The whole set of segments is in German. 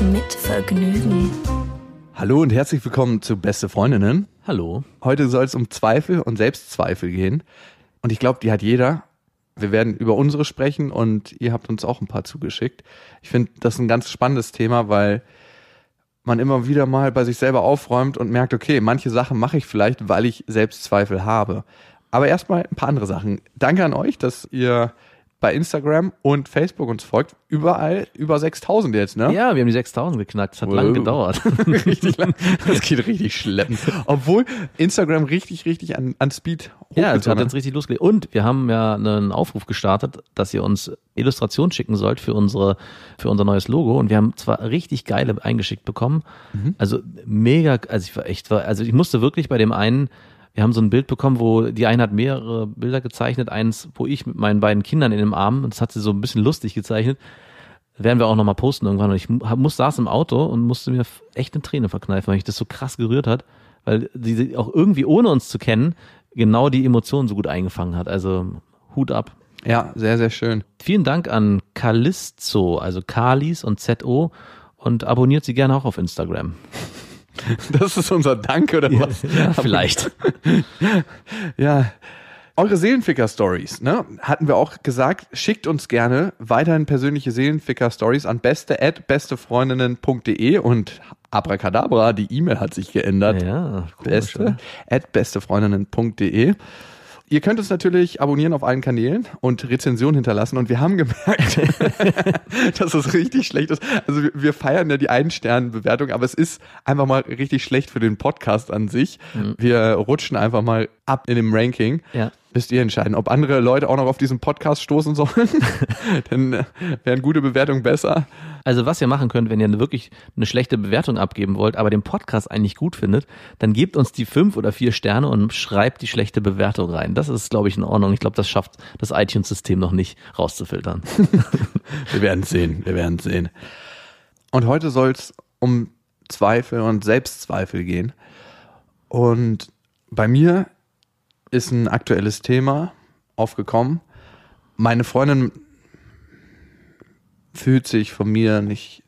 Mit Vergnügen. Hallo und herzlich willkommen zu Beste Freundinnen. Hallo. Heute soll es um Zweifel und Selbstzweifel gehen. Und ich glaube, die hat jeder. Wir werden über unsere sprechen und ihr habt uns auch ein paar zugeschickt. Ich finde das ein ganz spannendes Thema, weil man immer wieder mal bei sich selber aufräumt und merkt, okay, manche Sachen mache ich vielleicht, weil ich Selbstzweifel habe. Aber erstmal ein paar andere Sachen. Danke an euch, dass ihr bei Instagram und Facebook uns folgt. Überall über 6000 jetzt, ne? Ja, wir haben die 6000 geknackt. Das hat lang Wow. gedauert. richtig lang. Das geht richtig schleppend. Obwohl Instagram richtig, richtig an, an Speed ja, es hochgetan hat jetzt richtig losgelegt. Und wir haben ja einen Aufruf gestartet, dass ihr uns Illustrationen schicken sollt für unsere, für unser neues Logo. Und wir haben zwar richtig geile eingeschickt bekommen. Also mega, also ich war echt, also ich musste wirklich bei dem einen, wir haben so ein Bild bekommen, wo die eine hat mehrere Bilder gezeichnet, eins, wo ich mit meinen beiden Kindern in dem Arm, und das hat sie so ein bisschen lustig gezeichnet, werden wir auch nochmal posten irgendwann. Und ich muss, saß im Auto und musste mir echt eine Träne verkneifen, weil mich das so krass gerührt hat, weil sie auch irgendwie ohne uns zu kennen, genau die Emotionen so gut eingefangen hat. Also Hut ab. Ja, sehr, sehr schön. Vielen Dank an Kalisto, also Kalis und ZO und abonniert sie gerne auch auf Instagram. Das ist unser Dank oder was? Ja, vielleicht. Ja. Eure Seelenficker-Stories, ne? Hatten wir auch gesagt, schickt uns gerne weiterhin persönliche Seelenficker-Stories an beste at bestefreundinnen.de und abracadabra, die E-Mail hat sich geändert. Ja, komisch, beste at bestefreundinnen.de. Ihr könnt uns natürlich abonnieren auf allen Kanälen und Rezensionen hinterlassen. Und wir haben gemerkt, dass es richtig schlecht ist. Also wir, feiern ja die Ein-Sterne-Bewertung, aber es ist einfach mal richtig schlecht für den Podcast an sich. Wir rutschen einfach mal ab in dem Ranking. Ja. Müsst ihr entscheiden, ob andere Leute auch noch auf diesen Podcast stoßen sollen. Dann äh, wären gute Bewertungen besser. Also was ihr machen könnt, wenn ihr wirklich eine schlechte Bewertung abgeben wollt, aber den Podcast eigentlich gut findet, dann gebt uns die fünf oder vier Sterne und schreibt die schlechte Bewertung rein. Das ist, glaube ich, in Ordnung. Ich glaube, das schafft das iTunes-System noch nicht rauszufiltern. Wir werden sehen, wir werden sehen. Und heute soll es um Zweifel und Selbstzweifel gehen. Und bei mir ist ein aktuelles Thema aufgekommen. Meine Freundin fühlt sich von mir nicht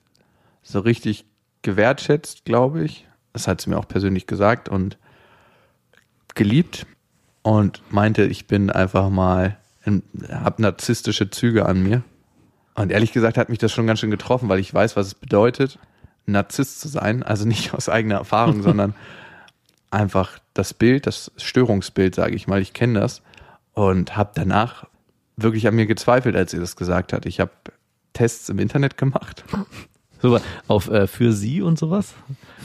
so richtig gewertschätzt, glaube ich. Das hat sie mir auch persönlich gesagt und geliebt und meinte, ich bin einfach mal, habe narzisstische Züge an mir. Und ehrlich gesagt hat mich das schon ganz schön getroffen, weil ich weiß, was es bedeutet, Narzisst zu sein. Also nicht aus eigener Erfahrung, sondern einfach das Bild, das Störungsbild, sage ich mal. Ich kenne das und habe danach wirklich an mir gezweifelt, als sie das gesagt hat. Ich habe Tests im Internet gemacht. So, auf äh, für sie und sowas?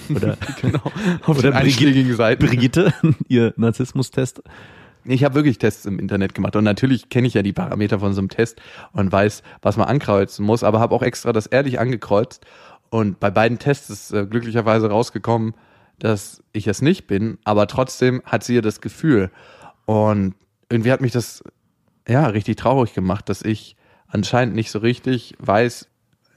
Oder, genau. Auf oder den einschlägigen Seiten. Brigitte, ihr Narzissmus-Test. Ich habe wirklich Tests im Internet gemacht und natürlich kenne ich ja die Parameter von so einem Test und weiß, was man ankreuzen muss, aber habe auch extra das ehrlich angekreuzt und bei beiden Tests ist äh, glücklicherweise rausgekommen, dass ich es nicht bin, aber trotzdem hat sie ja das Gefühl und irgendwie hat mich das ja richtig traurig gemacht, dass ich anscheinend nicht so richtig weiß,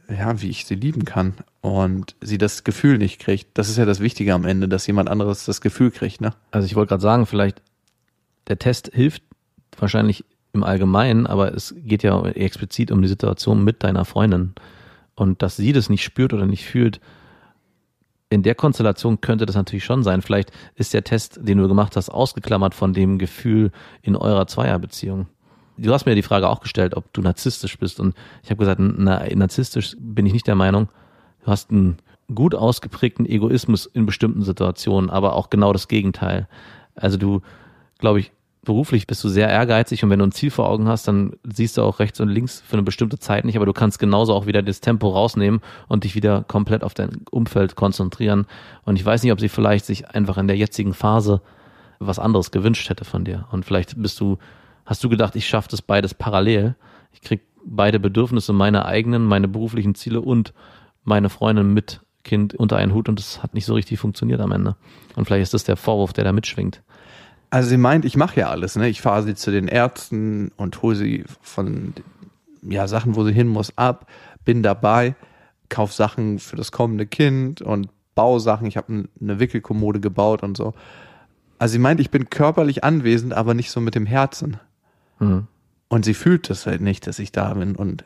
ja, wie ich sie lieben kann und sie das Gefühl nicht kriegt. Das ist ja das Wichtige am Ende, dass jemand anderes das Gefühl kriegt, ne? Also ich wollte gerade sagen, vielleicht der Test hilft wahrscheinlich im Allgemeinen, aber es geht ja explizit um die Situation mit deiner Freundin. Und dass sie das nicht spürt oder nicht fühlt, in der Konstellation könnte das natürlich schon sein. Vielleicht ist der Test, den du gemacht hast, ausgeklammert von dem Gefühl in eurer Zweierbeziehung. Du hast mir die Frage auch gestellt, ob du narzisstisch bist. Und ich habe gesagt, na, narzisstisch bin ich nicht der Meinung. Du hast einen gut ausgeprägten Egoismus in bestimmten Situationen, aber auch genau das Gegenteil. Also du, glaube ich, beruflich bist du sehr ehrgeizig und wenn du ein Ziel vor Augen hast, dann siehst du auch rechts und links für eine bestimmte Zeit nicht, aber du kannst genauso auch wieder das Tempo rausnehmen und dich wieder komplett auf dein Umfeld konzentrieren. Und ich weiß nicht, ob sie vielleicht sich einfach in der jetzigen Phase was anderes gewünscht hätte von dir. Und vielleicht bist du, hast du gedacht, ich schaffe das beides parallel. Ich krieg beide Bedürfnisse, meine eigenen, meine beruflichen Ziele und meine Freundin mit Kind unter einen Hut und es hat nicht so richtig funktioniert am Ende. Und vielleicht ist das der Vorwurf, der da mitschwingt. Also sie meint, ich mache ja alles, ne? Ich fahre sie zu den Ärzten und hole sie von ja, Sachen, wo sie hin muss, ab, bin dabei, kauf Sachen für das kommende Kind und baue Sachen. Ich habe eine Wickelkommode gebaut und so. Also sie meint, ich bin körperlich anwesend, aber nicht so mit dem Herzen. Mhm. Und sie fühlt das halt nicht, dass ich da bin. Und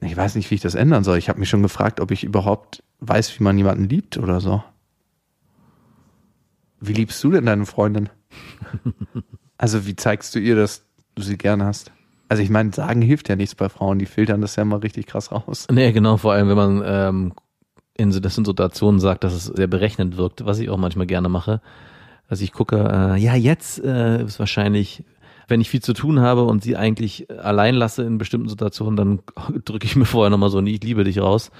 ich weiß nicht, wie ich das ändern soll. Ich habe mich schon gefragt, ob ich überhaupt weiß, wie man jemanden liebt oder so. Wie liebst du denn deine Freundin? also wie zeigst du ihr, dass du sie gern hast? Also ich meine, sagen hilft ja nichts bei Frauen, die filtern das ja mal richtig krass raus. Nee, genau, vor allem wenn man ähm, in, so- das in Situationen sagt, dass es sehr berechnend wirkt, was ich auch manchmal gerne mache. Also ich gucke, äh, ja, jetzt äh, ist wahrscheinlich, wenn ich viel zu tun habe und sie eigentlich allein lasse in bestimmten Situationen, dann drücke ich mir vorher nochmal so ein Ich liebe dich raus.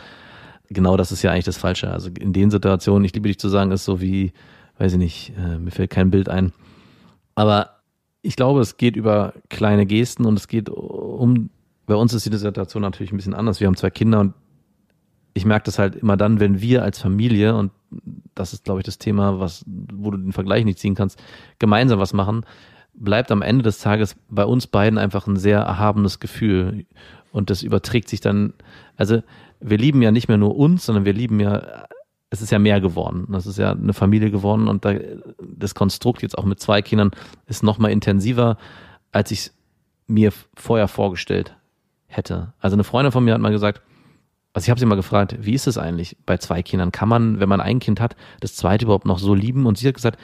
Genau das ist ja eigentlich das Falsche. Also in den Situationen, ich liebe dich zu sagen, ist so wie, weiß ich nicht, äh, mir fällt kein Bild ein. Aber ich glaube, es geht über kleine Gesten und es geht um, bei uns ist die Situation natürlich ein bisschen anders. Wir haben zwei Kinder und ich merke das halt immer dann, wenn wir als Familie, und das ist, glaube ich, das Thema, was, wo du den Vergleich nicht ziehen kannst, gemeinsam was machen, bleibt am Ende des Tages bei uns beiden einfach ein sehr erhabenes Gefühl. Und das überträgt sich dann, also wir lieben ja nicht mehr nur uns, sondern wir lieben ja, es ist ja mehr geworden. Das ist ja eine Familie geworden und da, das Konstrukt jetzt auch mit zwei Kindern ist noch mal intensiver, als ich es mir vorher vorgestellt hätte. Also eine Freundin von mir hat mal gesagt, also ich habe sie mal gefragt, wie ist es eigentlich bei zwei Kindern? Kann man, wenn man ein Kind hat, das zweite überhaupt noch so lieben? Und sie hat gesagt,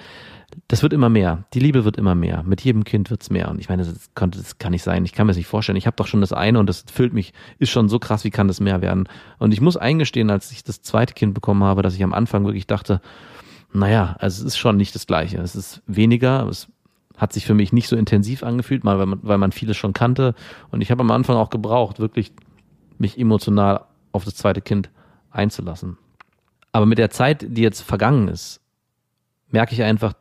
das wird immer mehr. Die Liebe wird immer mehr. Mit jedem Kind wird's mehr. Und ich meine, das, konnte, das kann nicht sein. Ich kann mir das nicht vorstellen. Ich habe doch schon das eine und das füllt mich, ist schon so krass, wie kann das mehr werden? Und ich muss eingestehen, als ich das zweite Kind bekommen habe, dass ich am Anfang wirklich dachte, naja, also es ist schon nicht das Gleiche. Es ist weniger, es hat sich für mich nicht so intensiv angefühlt, mal weil man, weil man vieles schon kannte. Und ich habe am Anfang auch gebraucht, wirklich mich emotional auf das zweite Kind einzulassen. Aber mit der Zeit, die jetzt vergangen ist, merke ich einfach,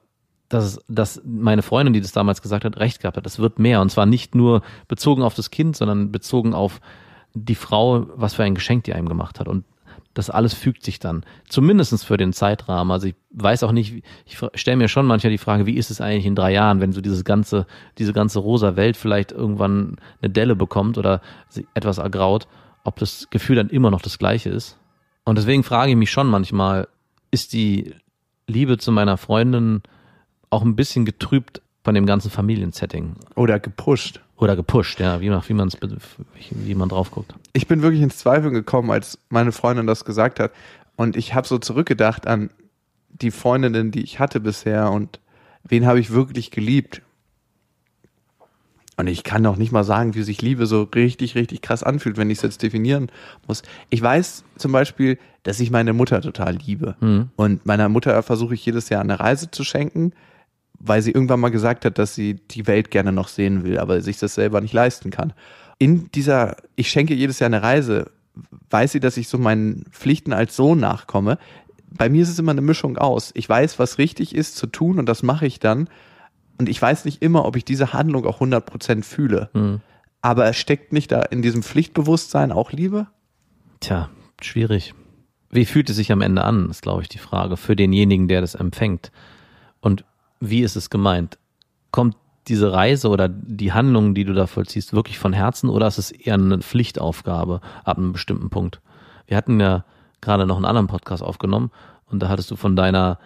dass, dass meine Freundin, die das damals gesagt hat, recht gehabt hat. Es wird mehr. Und zwar nicht nur bezogen auf das Kind, sondern bezogen auf die Frau, was für ein Geschenk die einem gemacht hat. Und das alles fügt sich dann. Zumindestens für den Zeitrahmen. Also ich weiß auch nicht, ich stelle mir schon manchmal die Frage, wie ist es eigentlich in drei Jahren, wenn so dieses ganze, diese ganze rosa Welt vielleicht irgendwann eine Delle bekommt oder sie etwas ergraut, ob das Gefühl dann immer noch das gleiche ist. Und deswegen frage ich mich schon manchmal, ist die Liebe zu meiner Freundin auch ein bisschen getrübt von dem ganzen Familiensetting Oder gepusht. oder gepusht, ja, wie man, wie man's, wie man drauf guckt. Ich bin wirklich ins Zweifeln gekommen, als meine Freundin das gesagt hat. Und ich habe so zurückgedacht an die Freundinnen, die ich hatte bisher und wen habe ich wirklich geliebt. Und ich kann noch nicht mal sagen, wie sich Liebe so richtig, richtig krass anfühlt, wenn ich es jetzt definieren muss. Ich weiß zum Beispiel, dass ich meine Mutter total liebe. Und meiner Mutter versuche ich jedes Jahr eine Reise zu schenken, weil sie irgendwann mal gesagt hat, dass sie die Welt gerne noch sehen will, aber sich das selber nicht leisten kann. In dieser, ich schenke jedes Jahr eine Reise, weiß sie, dass ich so meinen Pflichten als Sohn nachkomme. Bei mir ist es immer eine Mischung aus. Ich weiß, was richtig ist zu tun und das mache ich dann. Und ich weiß nicht immer, ob ich diese Handlung auch 100% fühle. Aber es steckt nicht da in diesem Pflichtbewusstsein auch Liebe? Tja, schwierig. Wie fühlt es sich am Ende an, ist, glaube ich, die Frage für denjenigen, der das empfängt. Und wie ist es gemeint? Kommt diese Reise oder die Handlung, die du da vollziehst, wirklich von Herzen oder ist es eher eine Pflichtaufgabe ab einem bestimmten Punkt? Wir hatten ja gerade noch einen anderen Podcast aufgenommen und da hattest du von deiner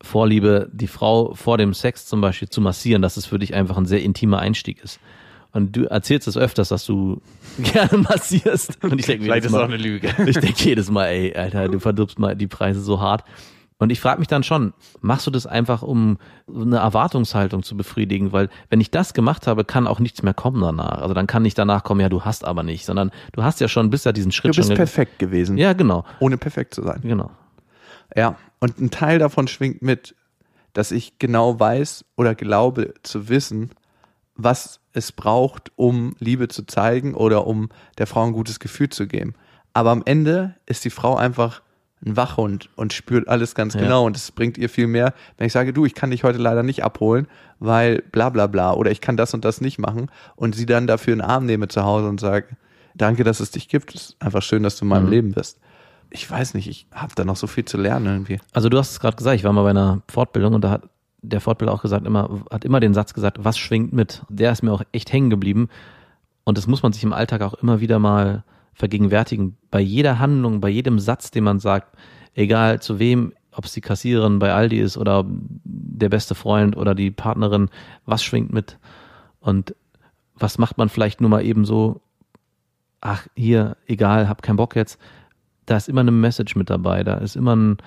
Vorliebe, die Frau vor dem Sex zum Beispiel zu massieren, dass es für dich einfach ein sehr intimer Einstieg ist. Und du erzählst es öfters, dass du gerne massierst. Und ich denke mir jedes Mal, Lüge. ich denke jedes Mal, ey, Alter, du verdirbst mal die Preise so hart. Und ich frage mich dann schon, machst du das einfach, um eine Erwartungshaltung zu befriedigen? Weil wenn ich das gemacht habe, kann auch nichts mehr kommen danach. Also dann kann nicht danach kommen, ja, du hast aber nicht, sondern du hast ja schon, bist ja diesen Schritt Du bist schon. ge- perfekt gewesen, Ja, genau, ohne perfekt zu sein. genau. Ja, und ein Teil davon schwingt mit, dass ich genau weiß oder glaube zu wissen, was es braucht, um Liebe zu zeigen oder um der Frau ein gutes Gefühl zu geben. Aber am Ende ist die Frau einfach ein Wachhund und spürt alles ganz Ja. genau und es bringt ihr viel mehr, wenn ich sage, du, ich kann dich heute leider nicht abholen, weil bla bla bla oder ich kann das und das nicht machen und sie dann dafür in den Arm nehme zu Hause und sage, danke, dass es dich gibt, es ist einfach schön, dass du in meinem Mhm. Leben bist. ich weiß nicht, ich habe da noch so viel zu lernen irgendwie. Also du hast es gerade gesagt, ich war mal bei einer Fortbildung und da hat der Fortbilder auch gesagt, immer, hat immer den Satz gesagt, was schwingt mit? Der ist mir auch echt hängen geblieben. Und das muss man sich im Alltag auch immer wieder mal vergegenwärtigen. Bei jeder Handlung, bei jedem Satz, den man sagt, egal zu wem, ob es die Kassiererin bei Aldi ist oder der beste Freund oder die Partnerin, was schwingt mit? Und was macht man vielleicht nur mal eben so, ach, hier, egal, hab keinen Bock jetzt. Da ist immer eine Message mit dabei, da ist immer ein,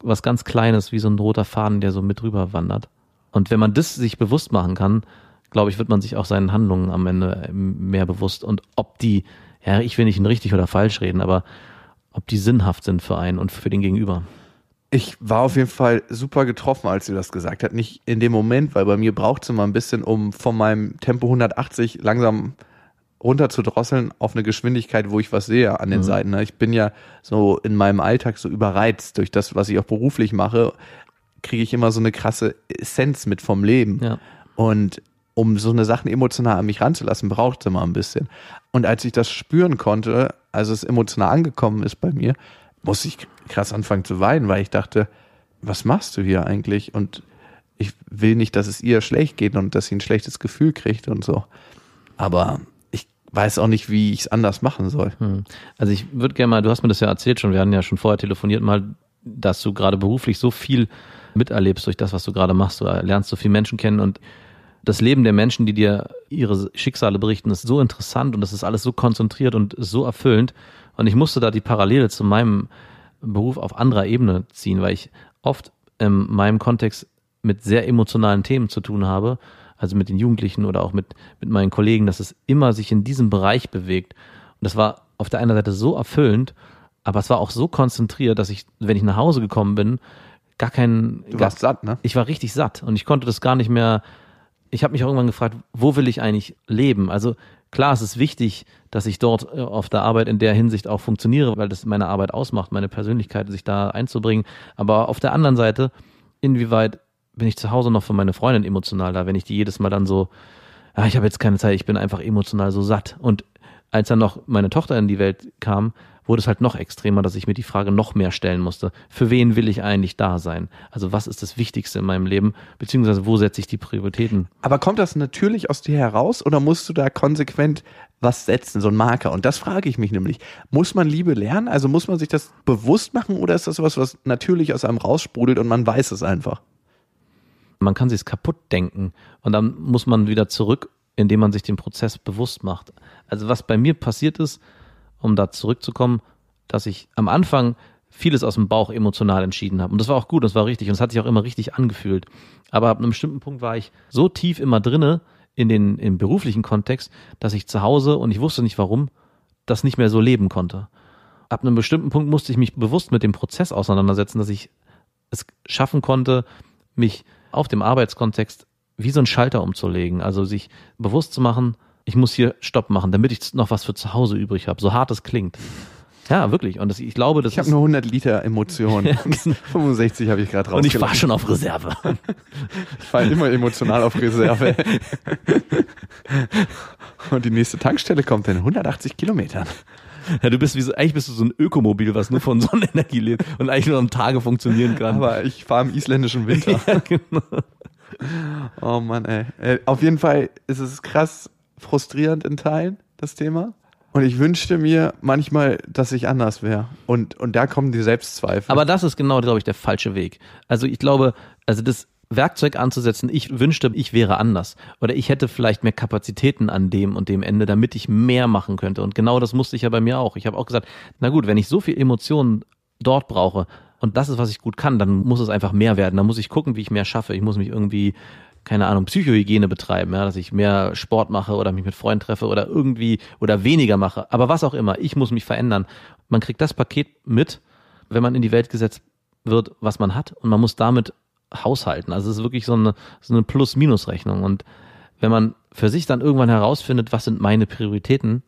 was ganz Kleines, wie so ein roter Faden, der so mit rüber wandert. Und wenn man das sich bewusst machen kann, glaube ich, wird man sich auch seinen Handlungen am Ende mehr bewusst. Und ob die, ja, ich will nicht in richtig oder falsch reden, aber ob die sinnhaft sind für einen und für den Gegenüber. Ich war auf jeden Fall super getroffen, als sie das gesagt hat. Nicht in dem Moment, weil bei mir braucht es immer ein bisschen, um von meinem Tempo 180 langsam runter zu drosseln auf eine Geschwindigkeit, wo ich was sehe an den mhm. Seiten. Ne? Ich bin ja so in meinem Alltag so überreizt durch das, was ich auch beruflich mache, kriege ich immer so eine krasse Essenz mit vom Leben. Ja. Und um so eine Sachen emotional an mich ranzulassen, braucht es immer ein bisschen. Und als ich das spüren konnte, als es emotional angekommen ist bei mir, musste ich krass anfangen zu weinen, weil ich dachte, was machst du hier eigentlich? Und ich will nicht, dass es ihr schlecht geht und dass sie ein schlechtes Gefühl kriegt und so. Aber weiß auch nicht, wie ich es anders machen soll. Hm. Also ich würde gerne mal, du hast mir das ja erzählt schon, wir hatten ja schon vorher telefoniert mal, dass du gerade beruflich so viel miterlebst durch das, was du gerade machst. Du lernst so viele Menschen kennen und das Leben der Menschen, die dir ihre Schicksale berichten, ist so interessant und das ist alles so konzentriert und so erfüllend. Und ich musste da die Parallele zu meinem Beruf auf anderer Ebene ziehen, weil ich oft in meinem Kontext mit sehr emotionalen Themen zu tun habe also mit den Jugendlichen oder auch mit, mit meinen Kollegen, dass es immer sich in diesem Bereich bewegt. Und das war auf der einen Seite so erfüllend, aber es war auch so konzentriert, dass ich, wenn ich nach Hause gekommen bin, gar keinen. Du warst gar, satt, ne? Ich war richtig satt und ich konnte das gar nicht mehr. Ich habe mich auch irgendwann gefragt, wo will ich eigentlich leben? Also klar, es ist wichtig, dass ich dort äh, auf der Arbeit in der Hinsicht auch funktioniere, weil das meine Arbeit ausmacht, meine Persönlichkeit, sich da einzubringen. Aber auf der anderen Seite, inwieweit bin ich zu Hause noch für meine Freundin emotional da, wenn ich die jedes Mal dann so, ja, ich habe jetzt keine Zeit, ich bin einfach emotional so satt. Und als dann noch meine Tochter in die Welt kam, wurde es halt noch extremer, dass ich mir die Frage noch mehr stellen musste. Für wen will ich eigentlich da sein? Also was ist das Wichtigste in meinem Leben? Beziehungsweise wo setze ich die Prioritäten? Aber kommt das natürlich aus dir heraus oder musst du da konsequent was setzen, so ein Marker? Und das frage ich mich nämlich. Muss man Liebe lernen? Also muss man sich das bewusst machen oder ist das was, was natürlich aus einem raussprudelt und man weiß es einfach? Man kann sich kaputt denken und dann muss man wieder zurück, indem man sich den Prozess bewusst macht. Also was bei mir passiert ist, um da zurückzukommen, dass ich am Anfang vieles aus dem Bauch emotional entschieden habe. Und das war auch gut, das war richtig und es hat sich auch immer richtig angefühlt. Aber ab einem bestimmten Punkt war ich so tief immer drinne in den im beruflichen Kontext, dass ich zu Hause und ich wusste nicht warum, das nicht mehr so leben konnte. Ab einem bestimmten Punkt musste ich mich bewusst mit dem Prozess auseinandersetzen, dass ich es schaffen konnte, mich auf dem Arbeitskontext wie so ein Schalter umzulegen. Also sich bewusst zu machen, ich muss hier Stopp machen, damit ich noch was für zu Hause übrig habe. So hart es klingt. Ja, wirklich. Und das, ich glaube, das Ich habe nur 100 Liter Emotionen. 65 habe ich gerade raus. Und ich war schon auf Reserve. ich fahre immer emotional auf Reserve. Und die nächste Tankstelle kommt in 180 Kilometern. Ja, du bist wie so, eigentlich bist du so ein Ökomobil, was nur von Sonnenenergie lebt und eigentlich nur am Tage funktionieren kann. Aber ich fahre im isländischen Winter. ja, genau. Oh Mann, ey. Äh, auf jeden Fall ist es krass frustrierend in Teilen, das Thema. Und ich wünschte mir manchmal, dass ich anders wäre. Und, und da kommen die Selbstzweifel. Aber das ist genau, glaube ich, der falsche Weg. Also ich glaube, also das Werkzeug anzusetzen, ich wünschte, ich wäre anders. Oder ich hätte vielleicht mehr Kapazitäten an dem und dem Ende, damit ich mehr machen könnte. Und genau das musste ich ja bei mir auch. Ich habe auch gesagt, na gut, wenn ich so viel Emotionen dort brauche und das ist, was ich gut kann, dann muss es einfach mehr werden. Dann muss ich gucken, wie ich mehr schaffe. Ich muss mich irgendwie keine Ahnung, Psychohygiene betreiben, ja, dass ich mehr Sport mache oder mich mit Freunden treffe oder irgendwie oder weniger mache. Aber was auch immer, ich muss mich verändern. Man kriegt das Paket mit, wenn man in die Welt gesetzt wird, was man hat und man muss damit haushalten. Also es ist wirklich so eine, so eine Plus-Minus-Rechnung. Und wenn man für sich dann irgendwann herausfindet, was sind meine Prioritäten,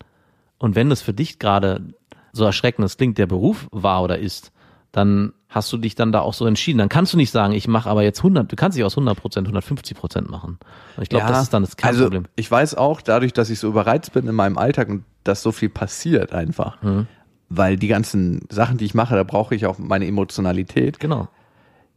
und wenn es für dich gerade so erschreckend klingt, der Beruf war oder ist, dann hast du dich dann da auch so entschieden. Dann kannst du nicht sagen, ich mache aber jetzt 100, du kannst dich aus 100 Prozent 150 Prozent machen. Und ich glaube, ja, das ist dann das Kernproblem. Also ich weiß auch, dadurch, dass ich so überreizt bin in meinem Alltag und dass so viel passiert einfach, mhm. weil die ganzen Sachen, die ich mache, da brauche ich auch meine Emotionalität. Genau.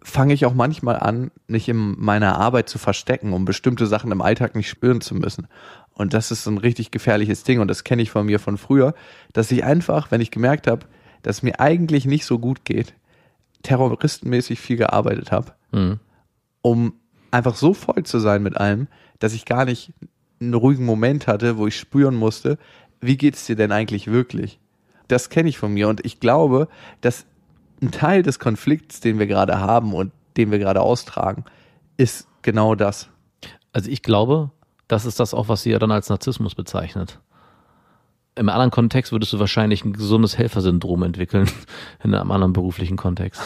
Fange ich auch manchmal an, mich in meiner Arbeit zu verstecken, um bestimmte Sachen im Alltag nicht spüren zu müssen. Und das ist so ein richtig gefährliches Ding und das kenne ich von mir von früher, dass ich einfach, wenn ich gemerkt habe, dass mir eigentlich nicht so gut geht, terroristenmäßig viel gearbeitet habe, Mhm. um einfach so voll zu sein mit allem, dass ich gar nicht einen ruhigen Moment hatte, wo ich spüren musste, wie geht's dir denn eigentlich wirklich? Das kenne ich von mir und ich glaube, dass ein Teil des Konflikts, den wir gerade haben und den wir gerade austragen, ist genau das. Also ich glaube, das ist das auch, was sie ja dann als Narzissmus bezeichnet. Im anderen Kontext würdest du wahrscheinlich ein gesundes Helfersyndrom entwickeln, in einem anderen beruflichen Kontext.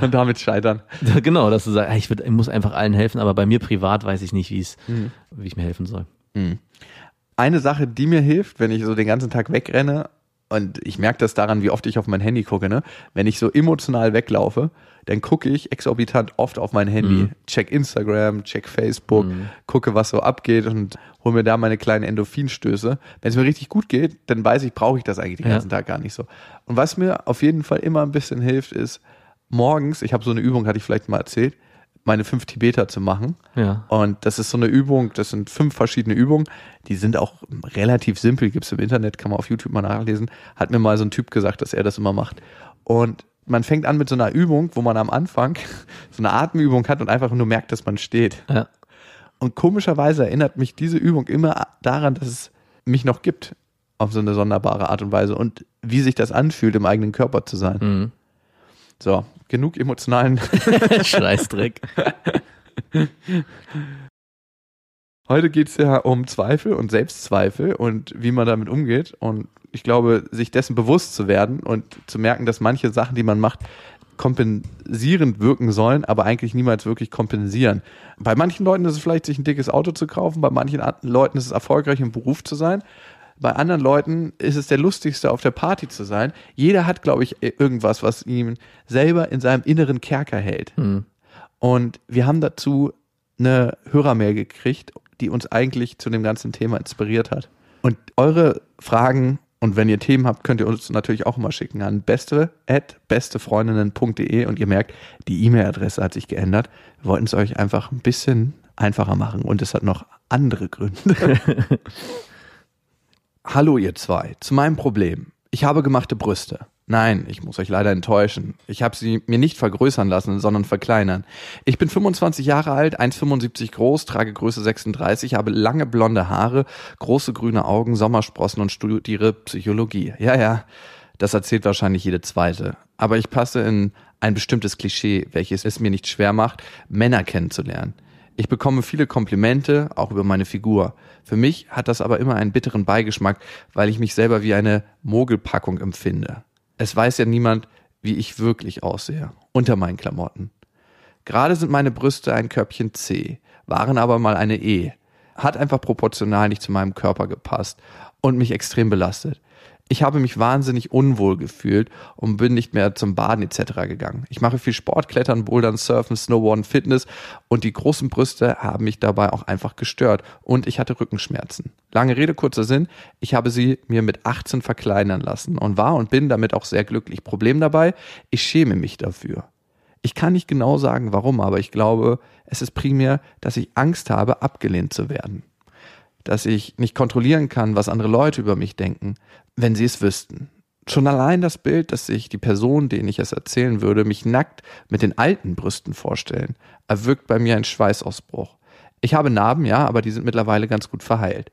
Und damit scheitern. genau, dass du sagst, ich, ich muss einfach allen helfen, aber bei mir privat weiß ich nicht, wie es, wie ich mir helfen soll. Eine Sache, die mir hilft, wenn ich so den ganzen Tag wegrenne, und ich merke das daran, wie oft ich auf mein Handy gucke, ne? Wenn ich so emotional weglaufe, dann gucke ich exorbitant oft auf mein Handy. Check Instagram, check Facebook, gucke, was so abgeht und hole mir da meine kleinen Endorphinstöße. Wenn es mir richtig gut geht, dann weiß ich, brauche ich das eigentlich den Ja. ganzen Tag gar nicht so. Und was mir auf jeden Fall immer ein bisschen hilft, ist morgens, ich habe so eine Übung, hatte ich vielleicht mal erzählt, meine fünf Tibeter zu machen. Ja. Und das ist so eine Übung, das sind fünf verschiedene Übungen, die sind auch relativ simpel, gibt's im Internet, kann man auf YouTube mal nachlesen. Hat mir mal so ein Typ gesagt, dass er das immer macht. Und man fängt an mit so einer Übung, wo man am Anfang so eine Atemübung hat und einfach nur merkt, dass man steht. Ja. Und komischerweise erinnert mich diese Übung immer daran, dass es mich noch gibt auf so eine sonderbare Art und Weise und wie sich das anfühlt, im eigenen Körper zu sein. Mhm. So, genug emotionalen Scheißdreck. Heute geht's ja um Zweifel und Selbstzweifel und wie man damit umgeht. Und ich glaube, sich dessen bewusst zu werden und zu merken, dass manche Sachen, die man macht, kompensierend wirken sollen, aber eigentlich niemals wirklich kompensieren. Bei manchen Leuten ist es vielleicht, sich ein dickes Auto zu kaufen, bei manchen an- Leuten ist es erfolgreich im Beruf zu sein. Bei anderen Leuten ist es der lustigste, auf der Party zu sein. Jeder hat, glaube ich, irgendwas, was ihn selber in seinem inneren Kerker hält. Und wir haben dazu eine Hörermail gekriegt, die uns eigentlich zu dem ganzen Thema inspiriert hat. Und eure Fragen und wenn ihr Themen habt, könnt ihr uns natürlich auch immer schicken an beste at bestefreundinnen.de und ihr merkt, die E-Mail-Adresse hat sich geändert. Wir wollten es euch einfach ein bisschen einfacher machen und es hat noch andere Gründe. Hallo ihr zwei, zu meinem Problem. Ich habe gemachte Brüste. Nein, ich muss euch leider enttäuschen. Ich habe sie mir nicht vergrößern lassen, sondern verkleinern. Ich bin 25 Jahre alt, 1,75 groß, trage Größe 36, habe lange blonde Haare, große grüne Augen, Sommersprossen und studiere Psychologie. Ja, ja, das erzählt wahrscheinlich jede zweite. Aber ich passe in ein bestimmtes Klischee, welches es mir nicht schwer macht, Männer kennenzulernen. Ich bekomme viele Komplimente, auch über meine Figur. Für mich hat das aber immer einen bitteren Beigeschmack, weil ich mich selber wie eine Mogelpackung empfinde. Es weiß ja niemand, wie ich wirklich aussehe, unter meinen Klamotten. Gerade sind meine Brüste ein Körbchen C, waren aber mal eine E. Hat einfach proportional nicht zu meinem Körper gepasst und mich extrem belastet. Ich habe mich wahnsinnig unwohl gefühlt und bin nicht mehr zum Baden etc. gegangen. Ich mache viel Sport, Klettern, Bouldern, Surfen, Snowboarden, Fitness und die großen Brüste haben mich dabei auch einfach gestört und ich hatte Rückenschmerzen. Lange Rede, kurzer Sinn, ich habe sie mir mit 18 verkleinern lassen und war und bin damit auch sehr glücklich. Problem dabei, ich schäme mich dafür. Ich kann nicht genau sagen, warum, aber ich glaube, es ist primär, dass ich Angst habe, abgelehnt zu werden dass ich nicht kontrollieren kann, was andere Leute über mich denken, wenn sie es wüssten. Schon allein das Bild, dass sich die Person, denen ich es erzählen würde, mich nackt mit den alten Brüsten vorstellen, erwirkt bei mir ein Schweißausbruch. Ich habe Narben, ja, aber die sind mittlerweile ganz gut verheilt.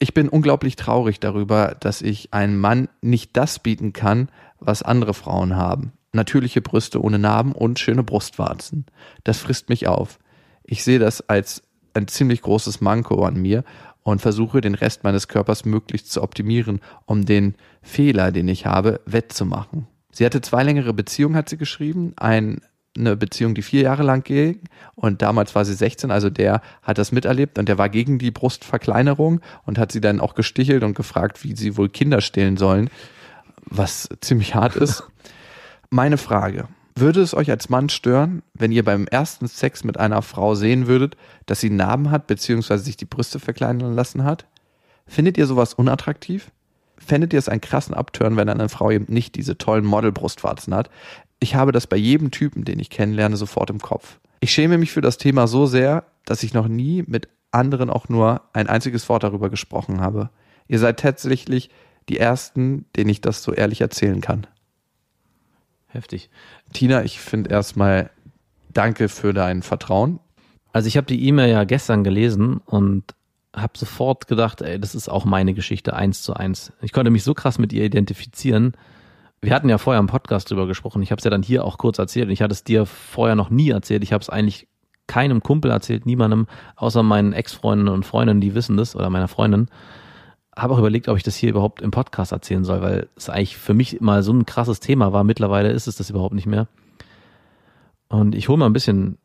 Ich bin unglaublich traurig darüber, dass ich einem Mann nicht das bieten kann, was andere Frauen haben. Natürliche Brüste ohne Narben und schöne Brustwarzen. Das frisst mich auf. Ich sehe das als ein ziemlich großes Manko an mir und versuche den Rest meines Körpers möglichst zu optimieren, um den Fehler, den ich habe, wettzumachen. Sie hatte zwei längere Beziehungen, hat sie geschrieben. Ein, eine Beziehung, die vier Jahre lang ging und damals war sie 16, also der hat das miterlebt und der war gegen die Brustverkleinerung und hat sie dann auch gestichelt und gefragt, wie sie wohl Kinder stillen sollen, was ziemlich hart ist. Meine Frage, würde es euch als Mann stören, wenn ihr beim ersten Sex mit einer Frau sehen würdet, dass sie Narben hat bzw. sich die Brüste verkleinern lassen hat? Findet ihr sowas unattraktiv? fändet ihr es einen krassen Abturn, wenn eine Frau eben nicht diese tollen Modelbrustwarzen hat? Ich habe das bei jedem Typen, den ich kennenlerne, sofort im Kopf. Ich schäme mich für das Thema so sehr, dass ich noch nie mit anderen auch nur ein einziges Wort darüber gesprochen habe. Ihr seid tatsächlich die Ersten, denen ich das so ehrlich erzählen kann. Heftig. Tina, ich finde erstmal danke für dein Vertrauen. Also ich habe die E-Mail ja gestern gelesen und habe sofort gedacht, ey, das ist auch meine Geschichte eins zu eins. Ich konnte mich so krass mit ihr identifizieren. Wir hatten ja vorher im Podcast drüber gesprochen. Ich habe es ja dann hier auch kurz erzählt und ich hatte es dir vorher noch nie erzählt. Ich habe es eigentlich keinem Kumpel erzählt, niemandem, außer meinen Ex-Freundinnen und Freunden, die wissen das, oder meiner Freundin. Habe auch überlegt, ob ich das hier überhaupt im Podcast erzählen soll, weil es eigentlich für mich mal so ein krasses Thema war. Mittlerweile ist es das überhaupt nicht mehr. Und ich hole mal ein bisschen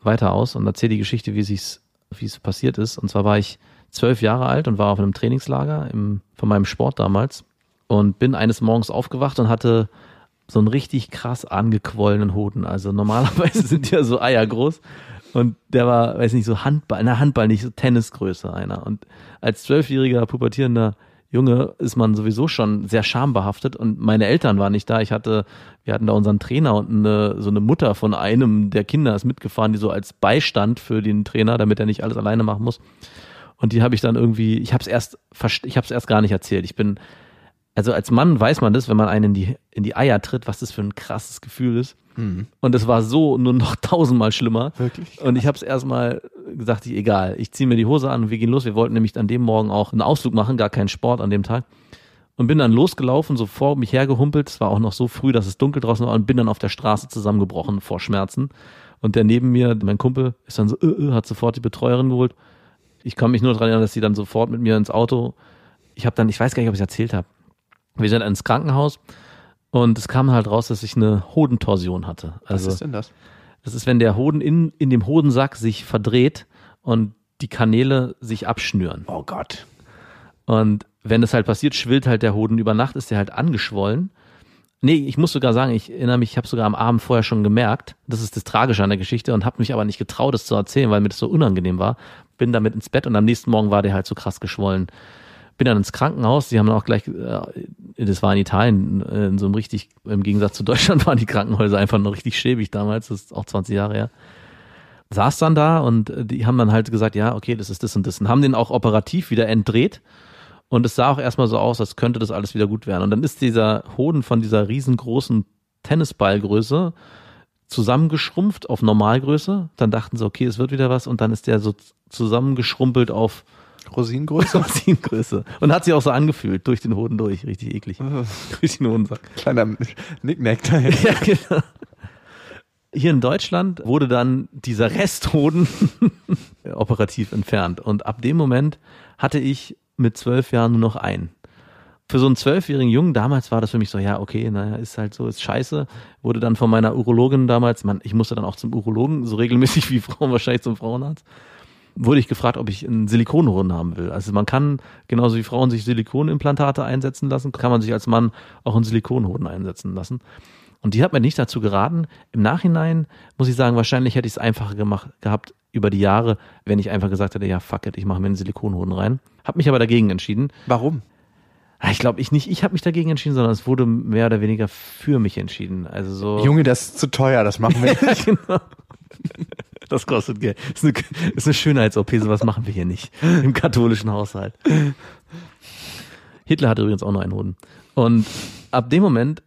weiter aus und erzähle die Geschichte, wie es wie es passiert ist. Und zwar war ich zwölf Jahre alt und war auf einem Trainingslager im, von meinem Sport damals und bin eines Morgens aufgewacht und hatte so einen richtig krass angequollenen Hoden. Also normalerweise sind die ja so Eier groß. Und der war, weiß nicht, so Handball, na Handball nicht, so Tennisgröße einer. Und als zwölfjähriger pubertierender Junge ist man sowieso schon sehr schambehaftet und meine Eltern waren nicht da. Ich hatte, wir hatten da unseren Trainer und eine, so eine Mutter von einem der Kinder ist mitgefahren, die so als Beistand für den Trainer, damit er nicht alles alleine machen muss. Und die habe ich dann irgendwie, ich habe es erst, ich habe es erst gar nicht erzählt. Ich bin also als Mann weiß man das, wenn man einen in die, in die Eier tritt, was das für ein krasses Gefühl ist. Mhm. Und es war so nur noch tausendmal schlimmer. Wirklich? Krass. Und ich habe es erstmal gesagt, ich, egal, ich ziehe mir die Hose an und wir gehen los. Wir wollten nämlich an dem Morgen auch einen Ausflug machen, gar keinen Sport an dem Tag. Und bin dann losgelaufen, so vor mich hergehumpelt. Es war auch noch so früh, dass es dunkel draußen war und bin dann auf der Straße zusammengebrochen vor Schmerzen. Und der neben mir, mein Kumpel, ist dann so, äh, äh, hat sofort die Betreuerin geholt. Ich kann mich nur daran erinnern, dass sie dann sofort mit mir ins Auto. Ich habe dann, ich weiß gar nicht, ob ich es erzählt habe wir sind ins Krankenhaus und es kam halt raus, dass ich eine Hodentorsion hatte. Also, Was ist denn das? Das ist, wenn der Hoden in, in dem Hodensack sich verdreht und die Kanäle sich abschnüren. Oh Gott. Und wenn das halt passiert, schwillt halt der Hoden über Nacht, ist der halt angeschwollen. Nee, ich muss sogar sagen, ich erinnere mich, ich habe sogar am Abend vorher schon gemerkt, das ist das Tragische an der Geschichte und habe mich aber nicht getraut, es zu erzählen, weil mir das so unangenehm war. Bin damit ins Bett und am nächsten Morgen war der halt so krass geschwollen bin dann ins Krankenhaus. Sie haben dann auch gleich, äh, das war in Italien, äh, in so einem richtig, im Gegensatz zu Deutschland waren die Krankenhäuser einfach noch richtig schäbig damals, das ist auch 20 Jahre her. Saß dann da und äh, die haben dann halt gesagt, ja, okay, das ist das und das. Und haben den auch operativ wieder entdreht. Und es sah auch erstmal so aus, als könnte das alles wieder gut werden. Und dann ist dieser Hoden von dieser riesengroßen Tennisballgröße zusammengeschrumpft auf Normalgröße. Dann dachten sie, okay, es wird wieder was. Und dann ist der so zusammengeschrumpelt auf Rosinengröße? Rosinengröße. Und hat sich auch so angefühlt, durch den Hoden durch, richtig eklig. durch den Hodensack. Kleiner Nicknack da ja, genau. Hier in Deutschland wurde dann dieser Resthoden operativ entfernt. Und ab dem Moment hatte ich mit zwölf Jahren nur noch einen. Für so einen zwölfjährigen Jungen, damals war das für mich so, ja, okay, naja, ist halt so, ist scheiße. Wurde dann von meiner Urologin damals, man, ich musste dann auch zum Urologen, so regelmäßig wie Frauen wahrscheinlich zum Frauenarzt wurde ich gefragt, ob ich einen Silikonhoden haben will. Also man kann, genauso wie Frauen sich Silikonimplantate einsetzen lassen, kann man sich als Mann auch einen Silikonhoden einsetzen lassen. Und die hat mir nicht dazu geraten. Im Nachhinein muss ich sagen, wahrscheinlich hätte ich es einfacher gemacht gehabt über die Jahre, wenn ich einfach gesagt hätte, ja, fuck it, ich mache mir einen Silikonhoden rein. Hab mich aber dagegen entschieden. Warum? Ah, ich glaube, ich nicht, ich habe mich dagegen entschieden, sondern es wurde mehr oder weniger für mich entschieden. Also so. Junge, das ist zu teuer, das machen wir nicht. genau. Das kostet Geld. Das ist eine, ist eine Schönheits-OP, sowas machen wir hier nicht. Im katholischen Haushalt. Hitler hatte übrigens auch noch einen Hoden. Und ab dem Moment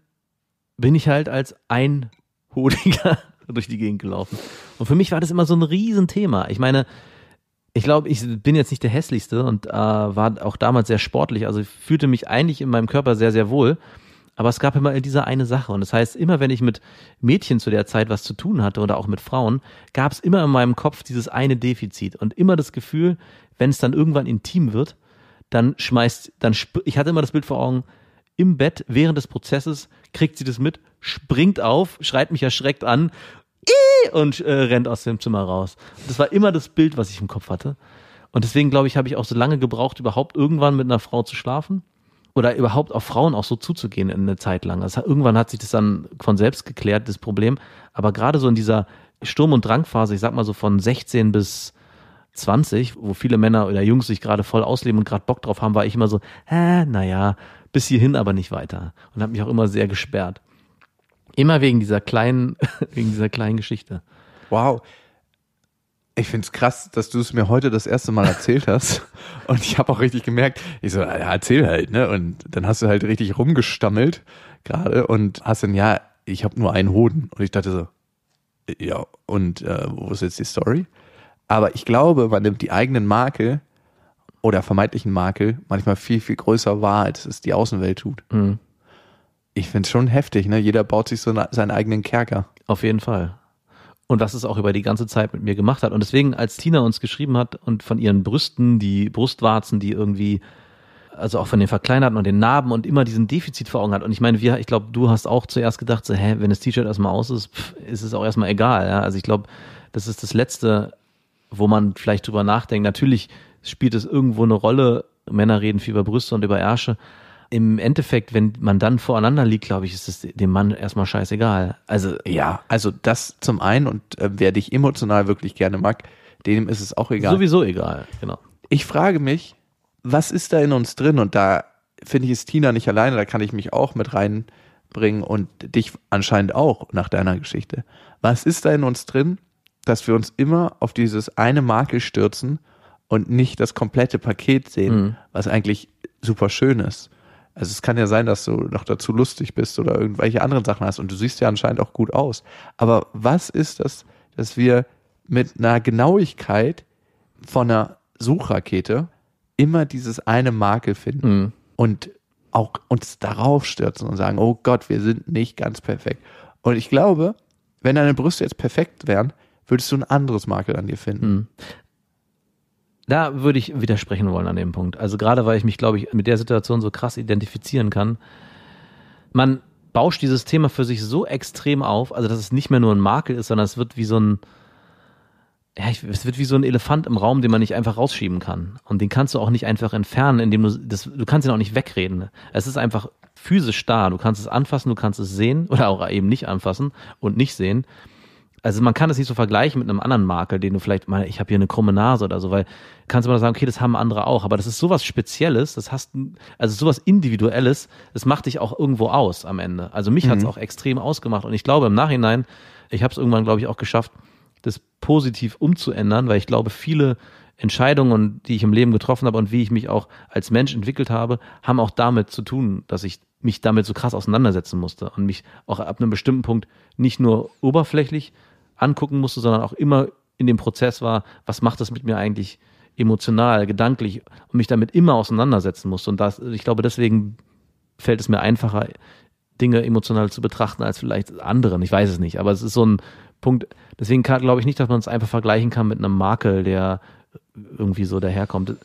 bin ich halt als Einhodiger durch die Gegend gelaufen. Und für mich war das immer so ein Riesenthema. Ich meine, ich glaube, ich bin jetzt nicht der hässlichste und äh, war auch damals sehr sportlich. Also fühlte mich eigentlich in meinem Körper sehr, sehr wohl. Aber es gab immer diese eine Sache. Und das heißt, immer wenn ich mit Mädchen zu der Zeit was zu tun hatte oder auch mit Frauen, gab es immer in meinem Kopf dieses eine Defizit und immer das Gefühl, wenn es dann irgendwann intim wird, dann schmeißt, dann ich hatte immer das Bild vor Augen, im Bett während des Prozesses kriegt sie das mit, springt auf, schreit mich erschreckt an und äh, rennt aus dem Zimmer raus. Das war immer das Bild, was ich im Kopf hatte. Und deswegen glaube ich, habe ich auch so lange gebraucht, überhaupt irgendwann mit einer Frau zu schlafen oder überhaupt auf Frauen auch so zuzugehen in eine Zeit lang. Also irgendwann hat sich das dann von selbst geklärt, das Problem. Aber gerade so in dieser Sturm- und Drangphase, ich sag mal so von 16 bis 20, wo viele Männer oder Jungs sich gerade voll ausleben und gerade Bock drauf haben, war ich immer so, hä, naja, bis hierhin aber nicht weiter. Und habe mich auch immer sehr gesperrt. Immer wegen dieser kleinen, wegen dieser kleinen Geschichte. Wow. Ich find's krass, dass du es mir heute das erste Mal erzählt hast. Und ich habe auch richtig gemerkt, ich so, ja, erzähl halt, ne? Und dann hast du halt richtig rumgestammelt gerade und hast dann, ja, ich habe nur einen Hoden. Und ich dachte so, ja, und äh, wo ist jetzt die Story? Aber ich glaube, man nimmt die eigenen Makel oder vermeintlichen Makel manchmal viel, viel größer wahr, als es die Außenwelt tut. Mhm. Ich find's schon heftig, ne? Jeder baut sich so seinen eigenen Kerker. Auf jeden Fall. Und was es auch über die ganze Zeit mit mir gemacht hat. Und deswegen, als Tina uns geschrieben hat und von ihren Brüsten, die Brustwarzen, die irgendwie, also auch von den Verkleinerten und den Narben und immer diesen Defizit vor Augen hat. Und ich meine, wir, ich glaube, du hast auch zuerst gedacht, so, hä, wenn das T-Shirt erstmal aus ist, pff, ist es auch erstmal egal. Ja? Also ich glaube, das ist das Letzte, wo man vielleicht drüber nachdenkt. Natürlich spielt es irgendwo eine Rolle. Männer reden viel über Brüste und über Ärsche. Im Endeffekt, wenn man dann voreinander liegt, glaube ich, ist es dem Mann erstmal scheißegal. Also Ja, also das zum einen und äh, wer dich emotional wirklich gerne mag, dem ist es auch egal. sowieso egal, genau. ich frage mich, was ist da in uns drin? Und da finde ich, ist Tina nicht alleine, da kann ich mich auch mit reinbringen und dich anscheinend auch nach deiner Geschichte. Was ist da in uns drin, dass wir uns immer auf dieses eine Makel stürzen und nicht das komplette Paket sehen, Mhm. was eigentlich super schön ist? Also es kann ja sein, dass du noch dazu lustig bist oder irgendwelche anderen Sachen hast und du siehst ja anscheinend auch gut aus. Aber was ist das, dass wir mit einer Genauigkeit von einer Suchrakete immer dieses eine Makel finden Mhm. und auch uns darauf stürzen und sagen, oh Gott, wir sind nicht ganz perfekt. Und ich glaube, wenn deine Brüste jetzt perfekt wären, würdest du ein anderes Makel an dir finden. Da würde ich widersprechen wollen an dem Punkt. Also gerade weil ich mich, glaube ich, mit der Situation so krass identifizieren kann. Man bauscht dieses Thema für sich so extrem auf, also dass es nicht mehr nur ein Makel ist, sondern es wird wie so ein, ja, es wird wie so ein Elefant im Raum, den man nicht einfach rausschieben kann. Und den kannst du auch nicht einfach entfernen, indem du das, du kannst ihn auch nicht wegreden. Es ist einfach physisch da. Du kannst es anfassen, du kannst es sehen oder auch eben nicht anfassen und nicht sehen also man kann das nicht so vergleichen mit einem anderen Makel, den du vielleicht mal, ich habe hier eine krumme Nase oder so, weil kannst du mal sagen, okay, das haben andere auch, aber das ist sowas Spezielles, das hast, also sowas Individuelles, das macht dich auch irgendwo aus am Ende. Also mich hat's auch extrem ausgemacht und ich glaube im Nachhinein, ich habe es irgendwann, glaube ich, auch geschafft, das positiv umzuändern, weil ich glaube, viele Entscheidungen, die ich im Leben getroffen habe und wie ich mich auch als Mensch entwickelt habe, haben auch damit zu tun, dass ich mich damit so krass auseinandersetzen musste und mich auch ab einem bestimmten Punkt nicht nur oberflächlich angucken musste, sondern auch immer in dem Prozess war, was macht das mit mir eigentlich emotional, gedanklich und mich damit immer auseinandersetzen musste. Und das, ich glaube, deswegen fällt es mir einfacher, Dinge emotional zu betrachten als vielleicht anderen. Ich weiß es nicht, aber es ist so ein Punkt. Deswegen kann, glaube ich nicht, dass man es einfach vergleichen kann mit einem Makel, der irgendwie so daherkommt.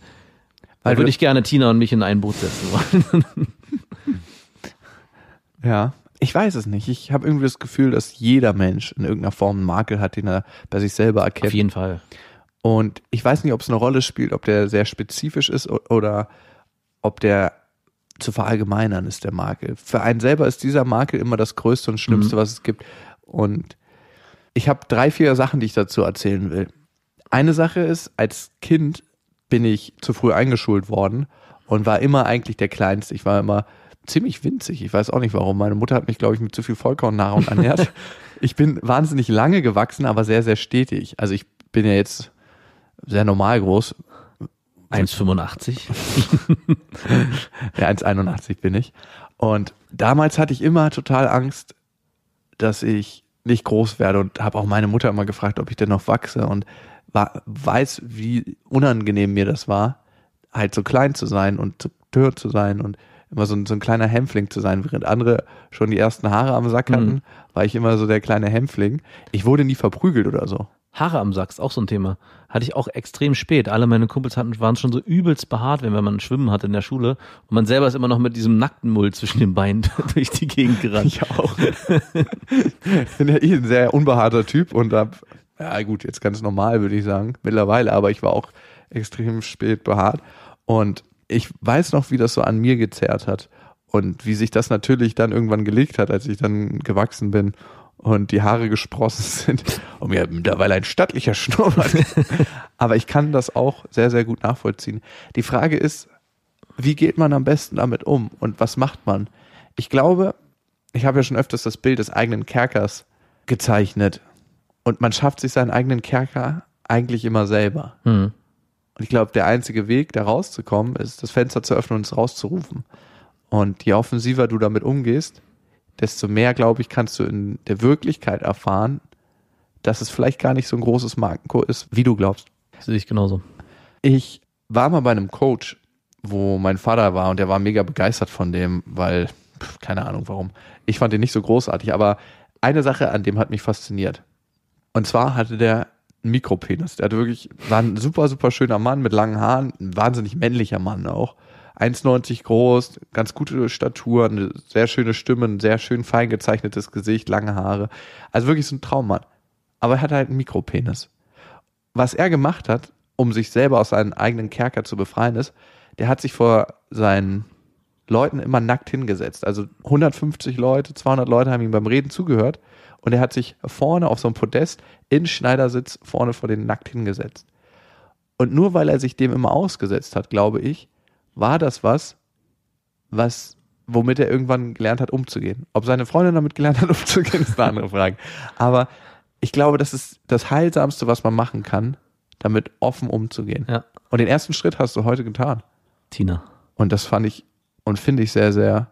Weil würde ich gerne Tina und mich in ein Boot setzen wollen. Ja. Ich weiß es nicht. Ich habe irgendwie das Gefühl, dass jeder Mensch in irgendeiner Form einen Makel hat, den er bei sich selber Auf erkennt. jeden Fall. Und ich weiß nicht, ob es eine Rolle spielt, ob der sehr spezifisch ist oder ob der zu verallgemeinern ist, der Makel. Für einen selber ist dieser Makel immer das Größte und Schlimmste, was es gibt. Und ich habe drei, vier Sachen, die ich dazu erzählen will. Eine Sache ist, als Kind bin ich zu früh eingeschult worden und war immer eigentlich der Kleinste. Ich war immer ziemlich winzig. Ich weiß auch nicht warum. Meine Mutter hat mich, glaube ich, mit zu viel Vollkornnahrung ernährt. ich bin wahnsinnig lange gewachsen, aber sehr, sehr stetig. Also ich bin ja jetzt sehr normal groß. 1,85. Ja, 1,81 bin ich. Und damals hatte ich immer total Angst, dass ich nicht groß werde und habe auch meine Mutter immer gefragt, ob ich denn noch wachse und war, weiß, wie unangenehm mir das war, halt so klein zu sein und zu dürr zu sein und immer so ein, so ein kleiner Hämpfling zu sein, während andere schon die ersten Haare am Sack hatten, Mhm. war ich immer so der kleine Hämpfling. Ich wurde nie verprügelt oder so. Haare am Sack ist auch so ein Thema. Hatte ich auch extrem spät. Alle meine Kumpels hatten, waren schon so übelst behaart, wenn man schwimmen hatte in der Schule. Und man selber ist immer noch mit diesem nackten Mull zwischen den Beinen durch die Gegend gerannt. Ich auch. ich bin ja eh ein sehr unbehaarter Typ und hab, ja gut, jetzt ganz normal, würde ich sagen, mittlerweile, aber ich war auch extrem spät behaart. Und ich weiß noch, wie das so an mir gezerrt hat und wie sich das natürlich dann irgendwann gelegt hat, als ich dann gewachsen bin und die Haare gesprossen sind und mir mittlerweile ein stattlicher Schnurrbart. Aber ich kann das auch sehr, sehr gut nachvollziehen. Die Frage ist, wie geht man am besten damit um und was macht man? Ich glaube, ich habe ja schon öfters das Bild des eigenen Kerkers gezeichnet und man schafft sich seinen eigenen Kerker eigentlich immer selber. Mhm. Und ich glaube, der einzige Weg, da rauszukommen, ist, das Fenster zu öffnen und es rauszurufen. Und je offensiver du damit umgehst, desto mehr, glaube ich, kannst du in der Wirklichkeit erfahren, dass es vielleicht gar nicht so ein großes Manko ist, wie du glaubst. Sehe ich genauso. Ich war mal bei einem Coach, wo mein Vater war und der war mega begeistert von dem, weil, keine Ahnung warum. Ich fand den nicht so großartig, aber eine Sache an dem hat mich fasziniert. Und zwar hatte der Mikropenis. Der hatte wirklich, war ein super, super schöner Mann mit langen Haaren, ein wahnsinnig männlicher Mann auch. 1,90 groß, ganz gute Statur, eine sehr schöne Stimme, ein sehr schön fein gezeichnetes Gesicht, lange Haare. Also wirklich so ein Traummann. Aber er hatte halt einen Mikropenis. Was er gemacht hat, um sich selber aus seinem eigenen Kerker zu befreien, ist, der hat sich vor seinen Leuten immer nackt hingesetzt. Also 150 Leute, 200 Leute haben ihm beim Reden zugehört und er hat sich vorne auf so einem Podest in Schneidersitz vorne vor den nackt hingesetzt. Und nur weil er sich dem immer ausgesetzt hat, glaube ich, war das was, was, womit er irgendwann gelernt hat, umzugehen. Ob seine Freundin damit gelernt hat, umzugehen, ist eine andere Frage. Aber ich glaube, das ist das Heilsamste, was man machen kann, damit offen umzugehen. Ja. Und den ersten Schritt hast du heute getan. Tina. Und das fand ich und finde ich sehr, sehr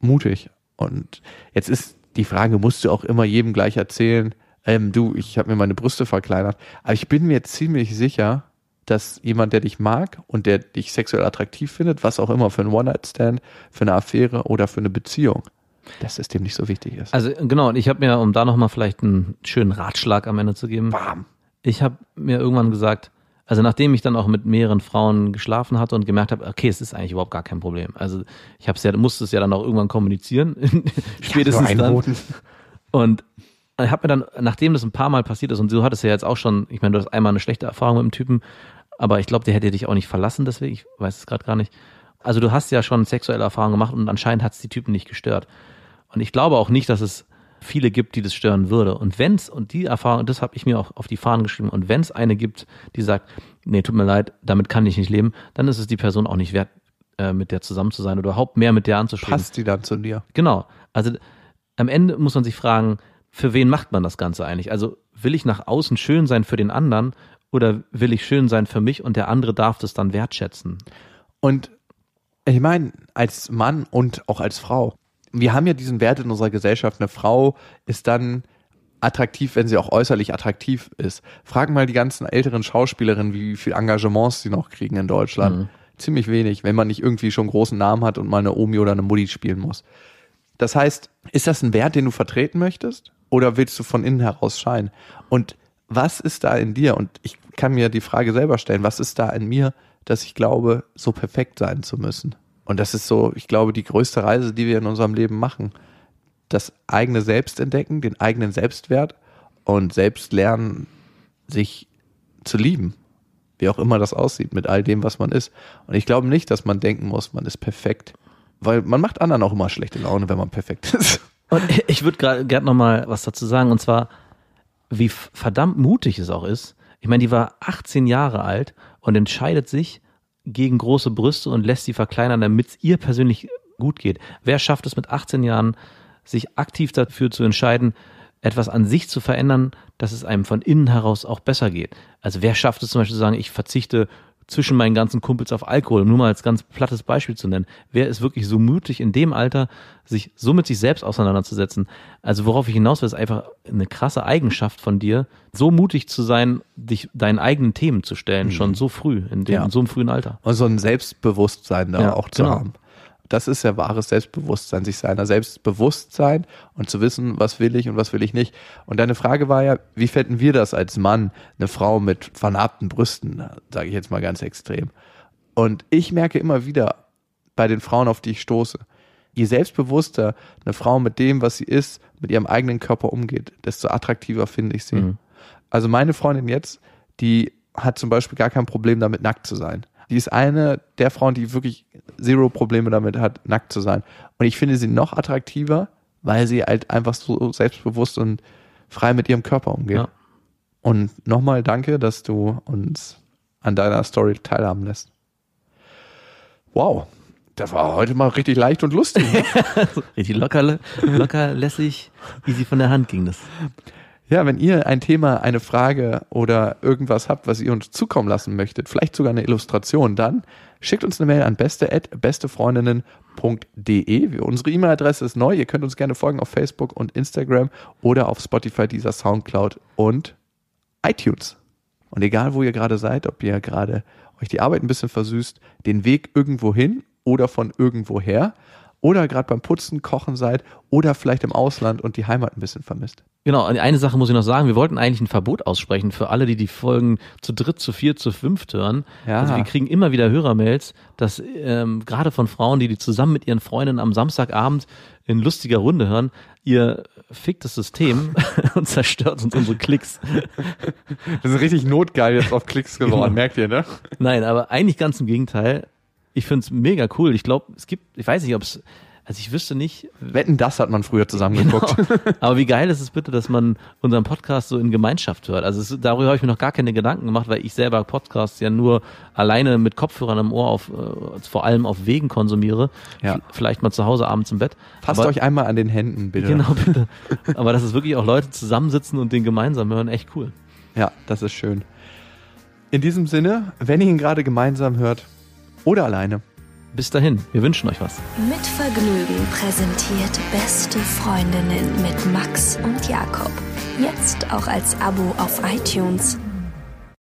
mutig. Und jetzt ist die Frage, musst du auch immer jedem gleich erzählen, ähm, du, ich habe mir meine Brüste verkleinert. Aber ich bin mir ziemlich sicher, dass jemand, der dich mag und der dich sexuell attraktiv findet, was auch immer für ein One-Night-Stand, für eine Affäre oder für eine Beziehung, dass es dem nicht so wichtig ist. Also genau, und ich habe mir, um da nochmal vielleicht einen schönen Ratschlag am Ende zu geben, Bam. ich habe mir irgendwann gesagt, also nachdem ich dann auch mit mehreren Frauen geschlafen hatte und gemerkt habe, okay, es ist eigentlich überhaupt gar kein Problem. Also ich habe es ja, musste es ja dann auch irgendwann kommunizieren, spätestens dann. Und ich habe mir dann, nachdem das ein paar Mal passiert ist, und du hattest ja jetzt auch schon, ich meine, du hast einmal eine schlechte Erfahrung mit dem Typen, aber ich glaube, der hätte dich auch nicht verlassen, deswegen, ich weiß es gerade gar nicht. Also du hast ja schon sexuelle Erfahrungen gemacht und anscheinend hat es die Typen nicht gestört. Und ich glaube auch nicht, dass es viele gibt, die das stören würde. Und wenn's, und die Erfahrung, das habe ich mir auch auf die Fahnen geschrieben, und wenn es eine gibt, die sagt, nee, tut mir leid, damit kann ich nicht leben, dann ist es die Person auch nicht wert, äh, mit der zusammen zu sein oder überhaupt mehr mit der anzustreben. Passt die dann zu dir? Genau. Also am Ende muss man sich fragen, für wen macht man das Ganze eigentlich? Also will ich nach außen schön sein für den anderen oder will ich schön sein für mich und der andere darf das dann wertschätzen? Und ich meine, als Mann und auch als Frau, wir haben ja diesen Wert in unserer Gesellschaft, eine Frau ist dann attraktiv, wenn sie auch äußerlich attraktiv ist. Frag mal die ganzen älteren Schauspielerinnen, wie viel Engagements sie noch kriegen in Deutschland. Mhm. Ziemlich wenig, wenn man nicht irgendwie schon einen großen Namen hat und mal eine Omi oder eine Mutti spielen muss. Das heißt, ist das ein Wert, den du vertreten möchtest? Oder willst du von innen heraus scheinen? Und was ist da in dir? Und ich kann mir die Frage selber stellen, was ist da in mir, dass ich glaube, so perfekt sein zu müssen? Und das ist so, ich glaube, die größte Reise, die wir in unserem Leben machen. Das eigene Selbst entdecken, den eigenen Selbstwert und selbst lernen, sich zu lieben. Wie auch immer das aussieht, mit all dem, was man ist. Und ich glaube nicht, dass man denken muss, man ist perfekt. Weil man macht anderen auch immer schlechte Laune, wenn man perfekt ist. Und ich würde gerade gerne noch mal was dazu sagen, und zwar, wie verdammt mutig es auch ist. Ich meine, die war 18 Jahre alt und entscheidet sich gegen große Brüste und lässt sie verkleinern, damit es ihr persönlich gut geht. Wer schafft es mit 18 Jahren, sich aktiv dafür zu entscheiden, etwas an sich zu verändern, dass es einem von innen heraus auch besser geht? Also wer schafft es zum Beispiel zu sagen, ich verzichte zwischen meinen ganzen Kumpels auf Alkohol, um nur mal als ganz plattes Beispiel zu nennen. Wer ist wirklich so mutig in dem Alter, sich so mit sich selbst auseinanderzusetzen? Also worauf ich hinaus will, ist einfach eine krasse Eigenschaft von dir, so mutig zu sein, dich deinen eigenen Themen zu stellen, schon so früh, in, dem, Ja. in so einem frühen Alter. Und so ein Selbstbewusstsein da Ja, auch zu genau. haben. Das ist ja wahres Selbstbewusstsein, sich seiner selbst bewusst sein und zu wissen, was will ich und was will ich nicht. Und deine Frage war ja, wie fänden wir das als Mann, eine Frau mit vernarbten Brüsten, sage ich jetzt mal ganz extrem. Und ich merke immer wieder bei den Frauen, auf die ich stoße, je selbstbewusster eine Frau mit dem, was sie ist, mit ihrem eigenen Körper umgeht, desto attraktiver finde ich sie. Mhm. Also meine Freundin jetzt, die hat zum Beispiel gar kein Problem damit, nackt zu sein. Die ist eine der Frauen, die wirklich zero Probleme damit hat, nackt zu sein. Und ich finde sie noch attraktiver, weil sie halt einfach so selbstbewusst und frei mit ihrem Körper umgeht. Ja. Und nochmal danke, dass du uns an deiner Story teilhaben lässt. Wow, das war heute mal richtig leicht und lustig. Richtig locker, locker, lässig, easy von der Hand ging das. Ja, wenn ihr ein Thema, eine Frage oder irgendwas habt, was ihr uns zukommen lassen möchtet, vielleicht sogar eine Illustration, dann schickt uns eine Mail an beste@bestefreundinnen.de. Unsere E-Mail-Adresse ist neu. Ihr könnt uns gerne folgen auf Facebook und Instagram oder auf Spotify, dieser Soundcloud und iTunes. Und egal, wo ihr gerade seid, ob ihr gerade euch die Arbeit ein bisschen versüßt, den Weg irgendwo hin oder von irgendwo her oder gerade beim Putzen, Kochen seid oder vielleicht im Ausland und die Heimat ein bisschen vermisst. Genau, und eine Sache muss ich noch sagen, wir wollten eigentlich ein Verbot aussprechen für alle, die die Folgen zu dritt, zu viert, zu fünft hören. Ja. Also wir kriegen immer wieder Hörermails, dass ähm, gerade von Frauen, die die zusammen mit ihren Freundinnen am Samstagabend in lustiger Runde hören, ihr fickt das System und zerstört uns unsere Klicks. Das ist richtig notgeil jetzt auf Klicks geworden, Genau. merkt ihr, ne? Nein, aber eigentlich ganz im Gegenteil. Ich find's mega cool. Ich glaube, es gibt, ich weiß nicht, ob es, also ich wüsste nicht, Wetten, das hat man früher zusammen geguckt. Genau. Aber wie geil ist es bitte, dass man unseren Podcast so in Gemeinschaft hört? Also es, darüber habe ich mir noch gar keine Gedanken gemacht, weil ich selber Podcasts ja nur alleine mit Kopfhörern im Ohr auf, äh, vor allem auf Wegen konsumiere. Ja. Vielleicht mal zu Hause abends im Bett. Fasst Aber- euch einmal an den Händen, bitte. Genau, bitte. Aber dass es wirklich auch Leute zusammensitzen und den gemeinsam hören, echt cool. Ja, das ist schön. In diesem Sinne, wenn ihr ihn gerade gemeinsam hört oder alleine, Bis dahin, wir wünschen euch was. Mit Vergnügen präsentiert Beste Freundinnen mit Max und Jakob. Jetzt auch als Abo auf iTunes.